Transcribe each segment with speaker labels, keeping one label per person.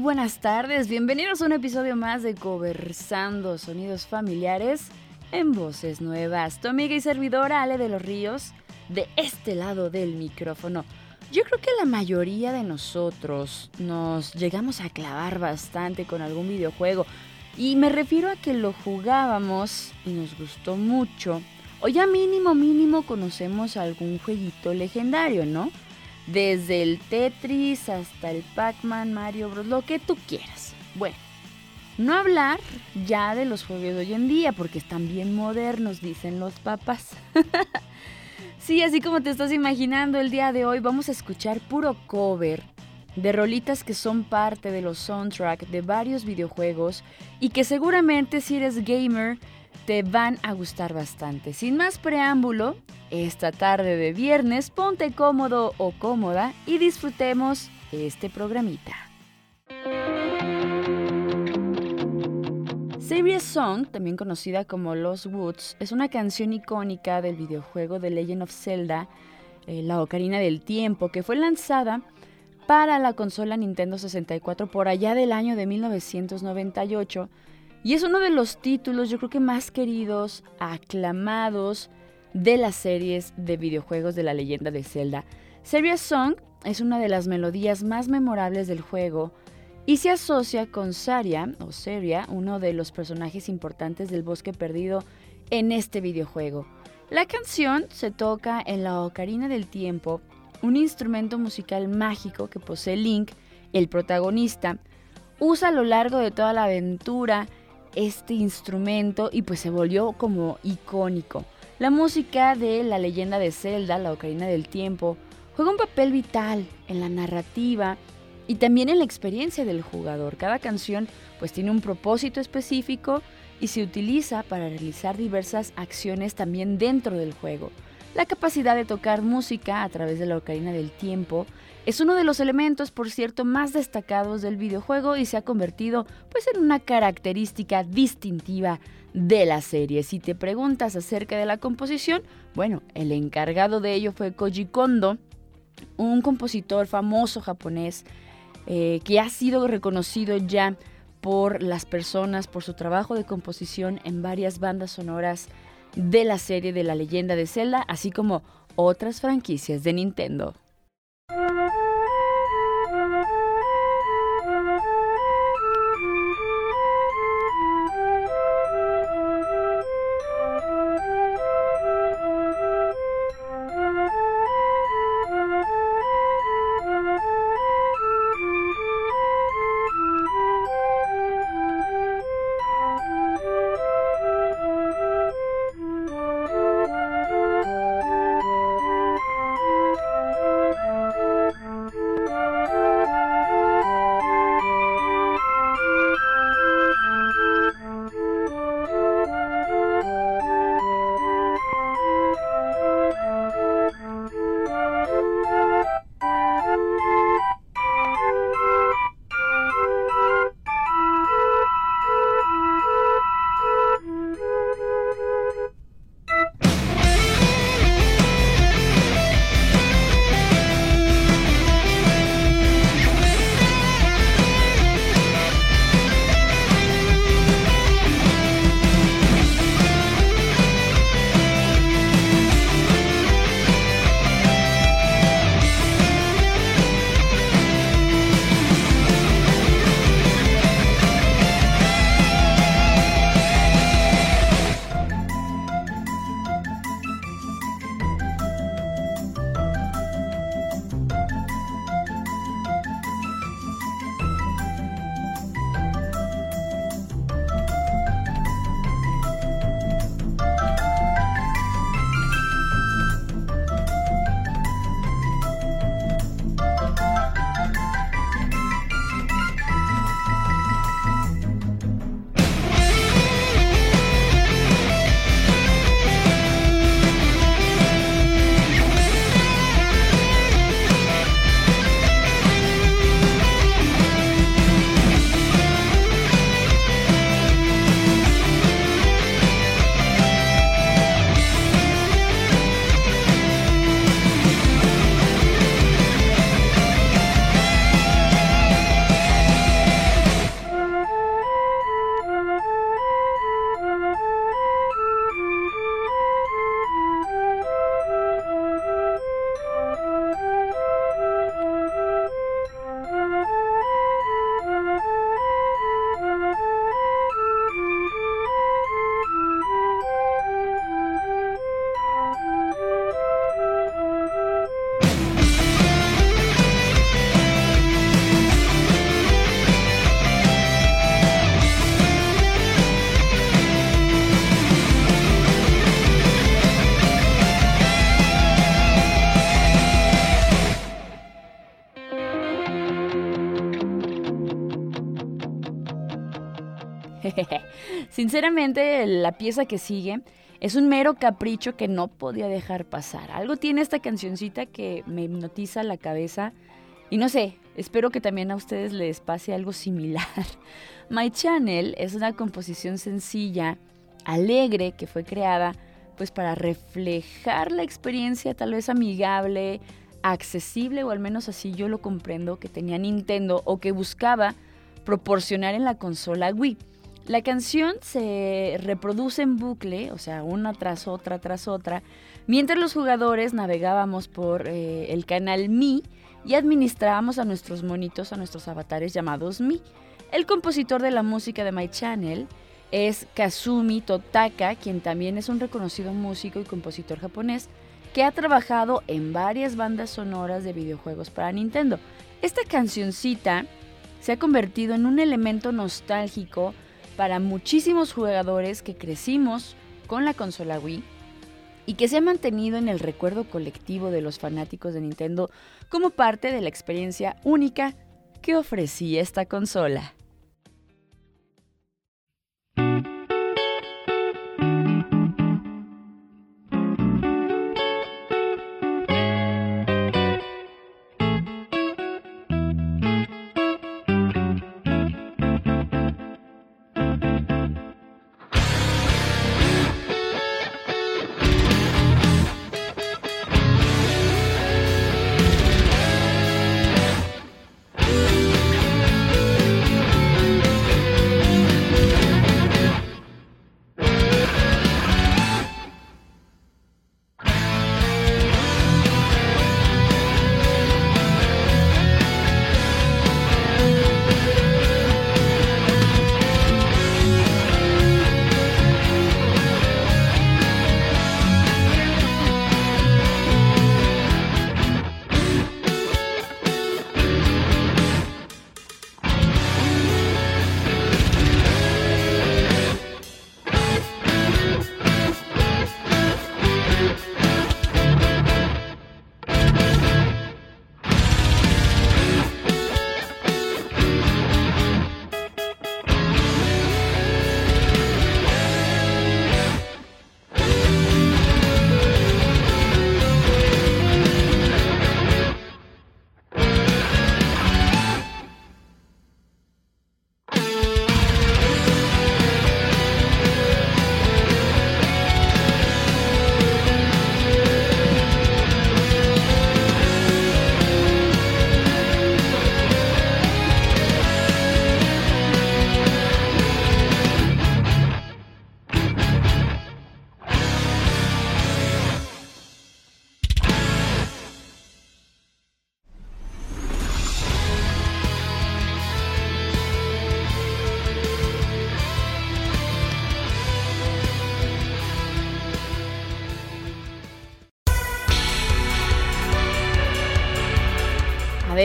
Speaker 1: Buenas tardes. Bienvenidos a un episodio más de Conversando Sonidos Familiares en voces nuevas. Tu amiga y servidora Ale de los Ríos, de este lado del micrófono. Yo creo que la mayoría de nosotros nos llegamos a clavar bastante con algún videojuego. Y me refiero a que lo jugábamos y nos gustó mucho. O ya mínimo, mínimo conocemos algún jueguito legendario, ¿no? Desde el Tetris hasta el Pac-Man, Mario Bros, lo que tú quieras. Bueno, no hablar ya de los juegos de hoy en día, porque están bien modernos, dicen los papás. sí, así como te estás imaginando el día de hoy, vamos a escuchar puro cover de rolitas que son parte de los soundtracks de varios videojuegos y que seguramente si eres gamer te van a gustar bastante. Sin más preámbulo, esta tarde de viernes ponte cómodo o cómoda y disfrutemos este programita. Serious Song, también conocida como Los Woods, es una canción icónica del videojuego The Legend of Zelda, eh, la Ocarina del Tiempo, que fue lanzada para la consola Nintendo 64 por allá del año de 1998 y es uno de los títulos yo creo que más queridos, aclamados de las series de videojuegos de la leyenda de Zelda. Serious Song es una de las melodías más memorables del juego y se asocia con Saria o Seria, uno de los personajes importantes del bosque perdido en este videojuego. La canción se toca en la Ocarina del Tiempo un instrumento musical mágico que posee Link, el protagonista. Usa a lo largo de toda la aventura este instrumento y pues se volvió como icónico. La música de la leyenda de Zelda, la Ocarina del Tiempo, juega un papel vital en la narrativa y también en la experiencia del jugador. Cada canción pues tiene un propósito específico y se utiliza para realizar diversas acciones también dentro del juego. La capacidad de tocar música a través de la ocarina del tiempo es uno de los elementos, por cierto, más destacados del videojuego y se ha convertido pues en una característica distintiva de la serie. Si te preguntas acerca de la composición, bueno, el encargado de ello fue Koji Kondo, un compositor famoso japonés eh, que ha sido reconocido ya por las personas por su trabajo de composición en varias bandas sonoras de la serie de la leyenda de Zelda, así como otras franquicias de Nintendo. Sinceramente, la pieza que sigue es un mero capricho que no podía dejar pasar. Algo tiene esta cancioncita que me hipnotiza la cabeza y no sé, espero que también a ustedes les pase algo similar. My Channel es una composición sencilla, alegre, que fue creada pues para reflejar la experiencia tal vez amigable, accesible o al menos así yo lo comprendo que tenía Nintendo o que buscaba proporcionar en la consola Wii. La canción se reproduce en bucle, o sea, una tras otra, tras otra, mientras los jugadores navegábamos por eh, el canal Mi y administrábamos a nuestros monitos, a nuestros avatares llamados Mi. El compositor de la música de My Channel es Kazumi Totaka, quien también es un reconocido músico y compositor japonés que ha trabajado en varias bandas sonoras de videojuegos para Nintendo. Esta cancioncita se ha convertido en un elemento nostálgico para muchísimos jugadores que crecimos con la consola Wii y que se ha mantenido en el recuerdo colectivo de los fanáticos de Nintendo como parte de la experiencia única que ofrecía esta consola.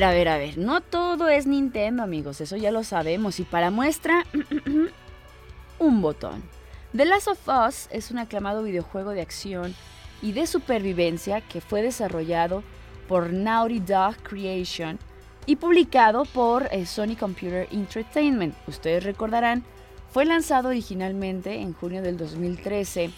Speaker 1: Ver, a ver, a ver. No todo es Nintendo, amigos. Eso ya lo sabemos. Y para muestra, un botón. The Last of Us es un aclamado videojuego de acción y de supervivencia que fue desarrollado por Naughty Dog Creation y publicado por eh, Sony Computer Entertainment. Ustedes recordarán, fue lanzado originalmente en junio del 2013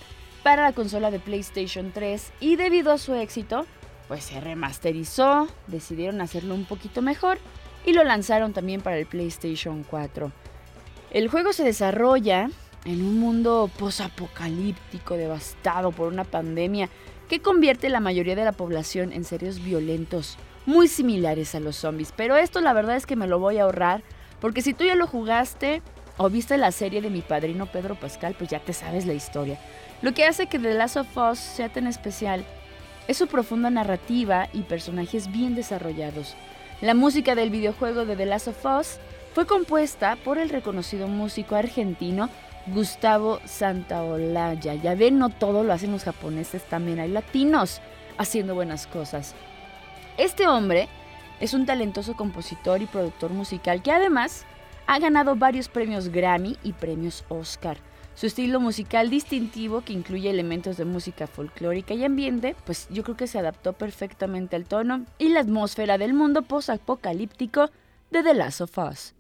Speaker 1: para la consola de PlayStation 3 y debido a su éxito, pues se remasterizó, decidieron hacerlo un poquito mejor y lo lanzaron también para el PlayStation 4. El juego se desarrolla en un mundo posapocalíptico devastado por una pandemia que convierte la mayoría de la población en seres violentos, muy similares a los zombies. Pero esto la verdad es que me lo voy a ahorrar, porque si tú ya lo jugaste o viste la serie de mi padrino Pedro Pascal, pues ya te sabes la historia. Lo que hace que The Last of Us sea tan especial es su profunda narrativa y personajes bien desarrollados. La música del videojuego de The Last of Us fue compuesta por el reconocido músico argentino Gustavo Santaolalla. Ya ven, no todo lo hacen los japoneses, también hay latinos haciendo buenas cosas. Este hombre es un talentoso compositor y productor musical que además ha ganado varios premios Grammy y premios Oscar. Su estilo musical distintivo, que incluye elementos de música folclórica y ambiente, pues yo creo que se adaptó perfectamente al tono y la atmósfera del mundo post-apocalíptico de The Last of Us.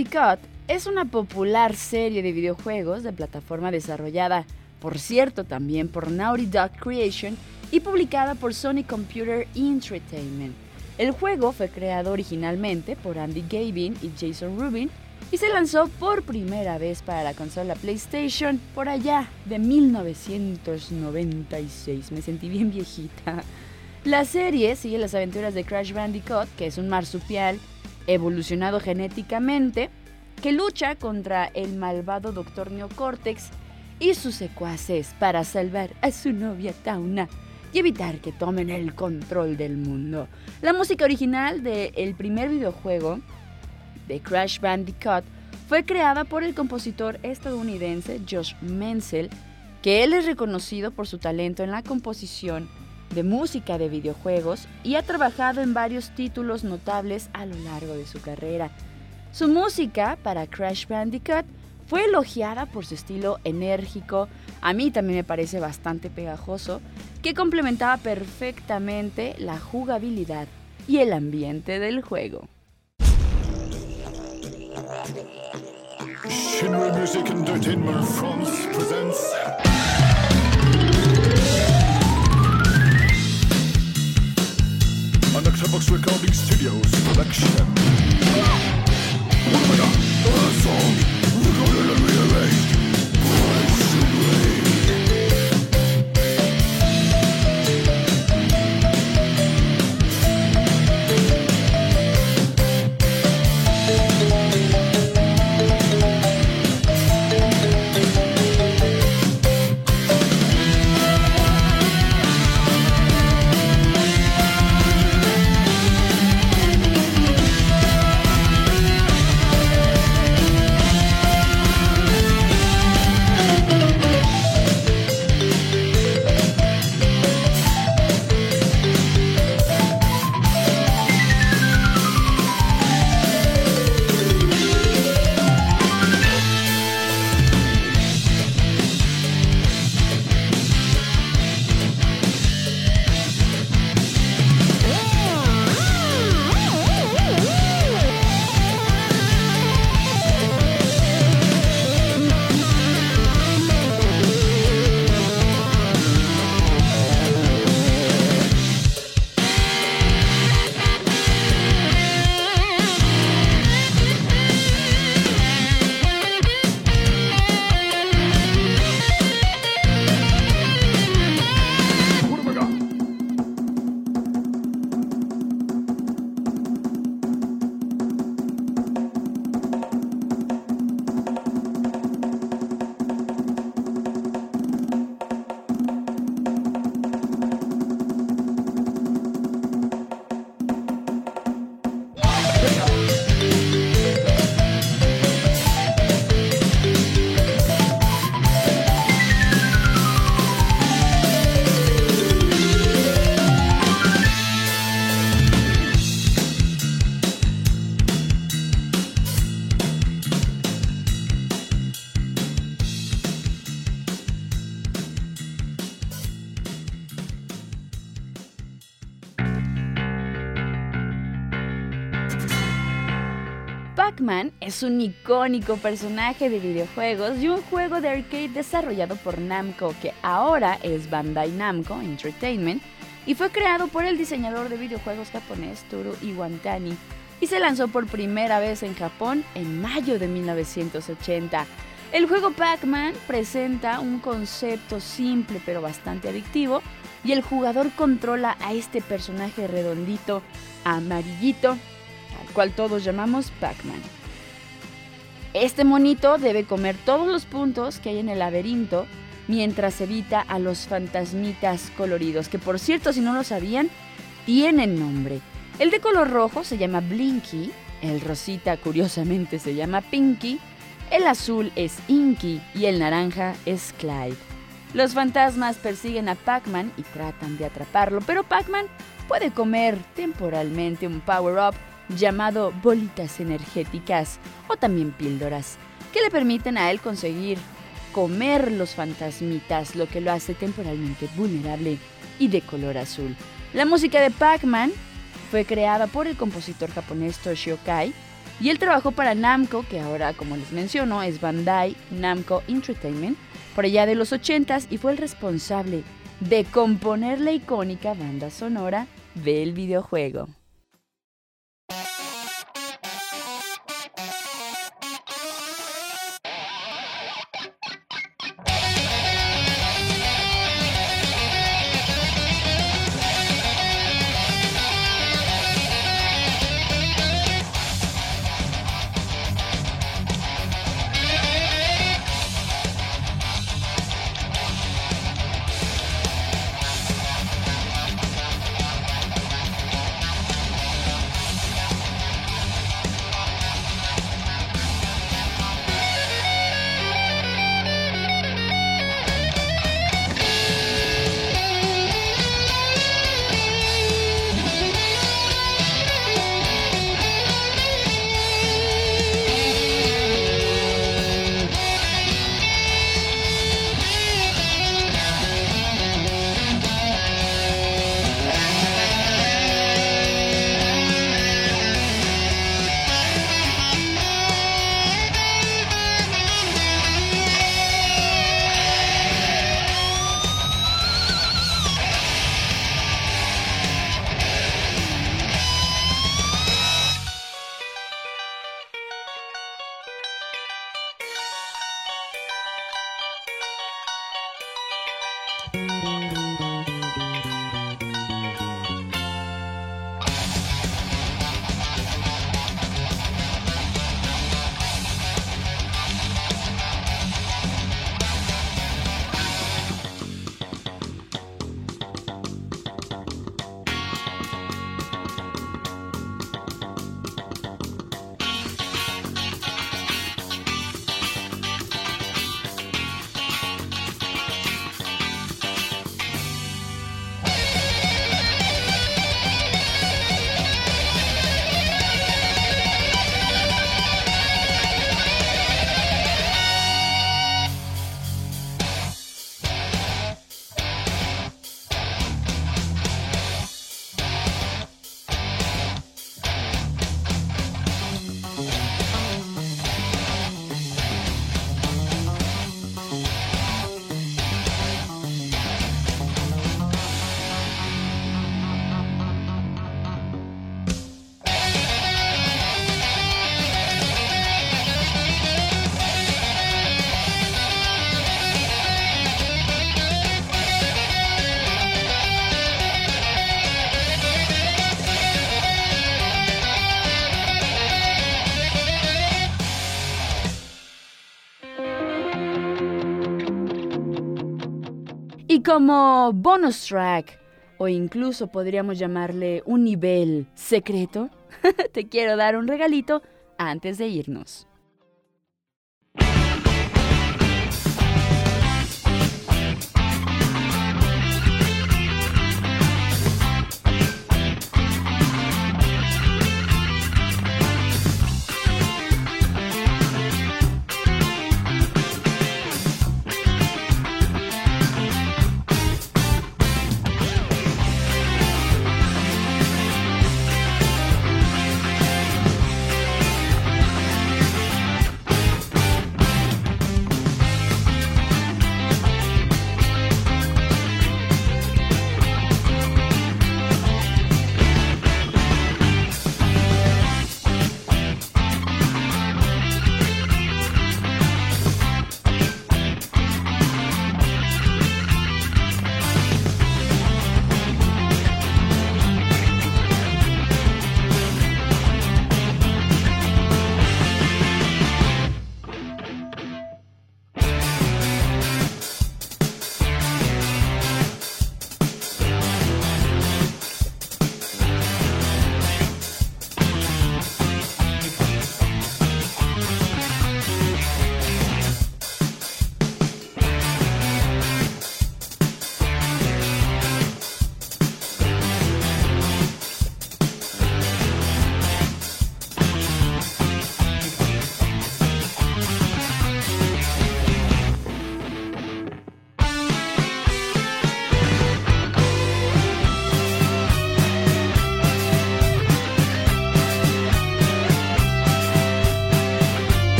Speaker 1: Bandicoot es una popular serie de videojuegos de plataforma desarrollada, por cierto, también por Naughty Dog Creation y publicada por Sony Computer Entertainment. El juego fue creado originalmente por Andy Gavin y Jason Rubin y se lanzó por primera vez para la consola PlayStation por allá de 1996. Me sentí bien viejita. La serie sigue las aventuras de Crash Bandicoot, que es un marsupial evolucionado genéticamente que lucha contra el malvado Dr. Neocortex y sus secuaces para salvar a su novia Tauna y evitar que tomen el control del mundo. La música original del primer videojuego de Crash Bandicoot fue creada por el compositor estadounidense Josh Menzel, que él es reconocido por su talento en la composición de música de videojuegos y ha trabajado en varios títulos notables a lo largo de su carrera. Su música para Crash Bandicoot fue elogiada por su estilo enérgico, a mí también me parece bastante pegajoso, que complementaba perfectamente la jugabilidad y el ambiente del juego. Octobox Recording Studios production. Pac-Man es un icónico personaje de videojuegos y un juego de arcade desarrollado por Namco que ahora es Bandai Namco Entertainment y fue creado por el diseñador de videojuegos japonés Toru Iwatani y se lanzó por primera vez en Japón en mayo de 1980. El juego Pac-Man presenta un concepto simple pero bastante adictivo y el jugador controla a este personaje redondito, amarillito, cual todos llamamos Pac-Man. Este monito debe comer todos los puntos que hay en el laberinto mientras evita a los fantasmitas coloridos, que por cierto, si no lo sabían, tienen nombre. El de color rojo se llama Blinky, el rosita curiosamente se llama Pinky, el azul es Inky y el naranja es Clyde. Los fantasmas persiguen a Pac-Man y tratan de atraparlo, pero Pac-Man puede comer temporalmente un power-up llamado bolitas energéticas o también píldoras, que le permiten a él conseguir comer los fantasmitas, lo que lo hace temporalmente vulnerable y de color azul. La música de Pac-Man fue creada por el compositor japonés Toshio Kai Y él trabajó para Namco, que ahora, como les menciono, es Bandai Namco Entertainment, por allá de los 80s y fue el responsable de componer la icónica banda sonora del videojuego. Como bonus track, o incluso podríamos llamarle un nivel secreto, te quiero dar un regalito antes de irnos.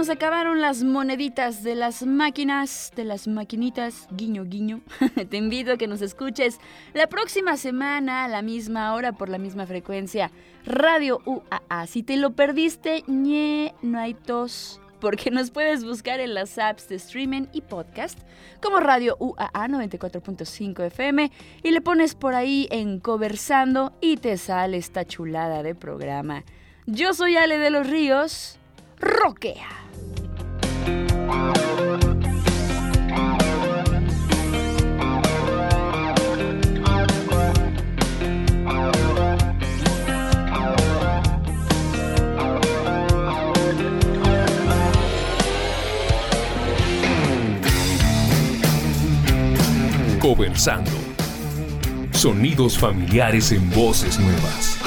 Speaker 1: Nos acabaron las moneditas de las máquinas, de las maquinitas, guiño, guiño. Te invito a que nos escuches la próxima semana a la misma hora por la misma frecuencia. Radio UAA. Si te lo perdiste, ñe, no hay tos porque nos puedes buscar en las apps de streaming y podcast como Radio UAA 94.5 FM y le pones por ahí en Conversando y te sale esta chulada de programa. Yo soy Ale de los Ríos, roquea.
Speaker 2: Conversando. Sonidos familiares en voces nuevas.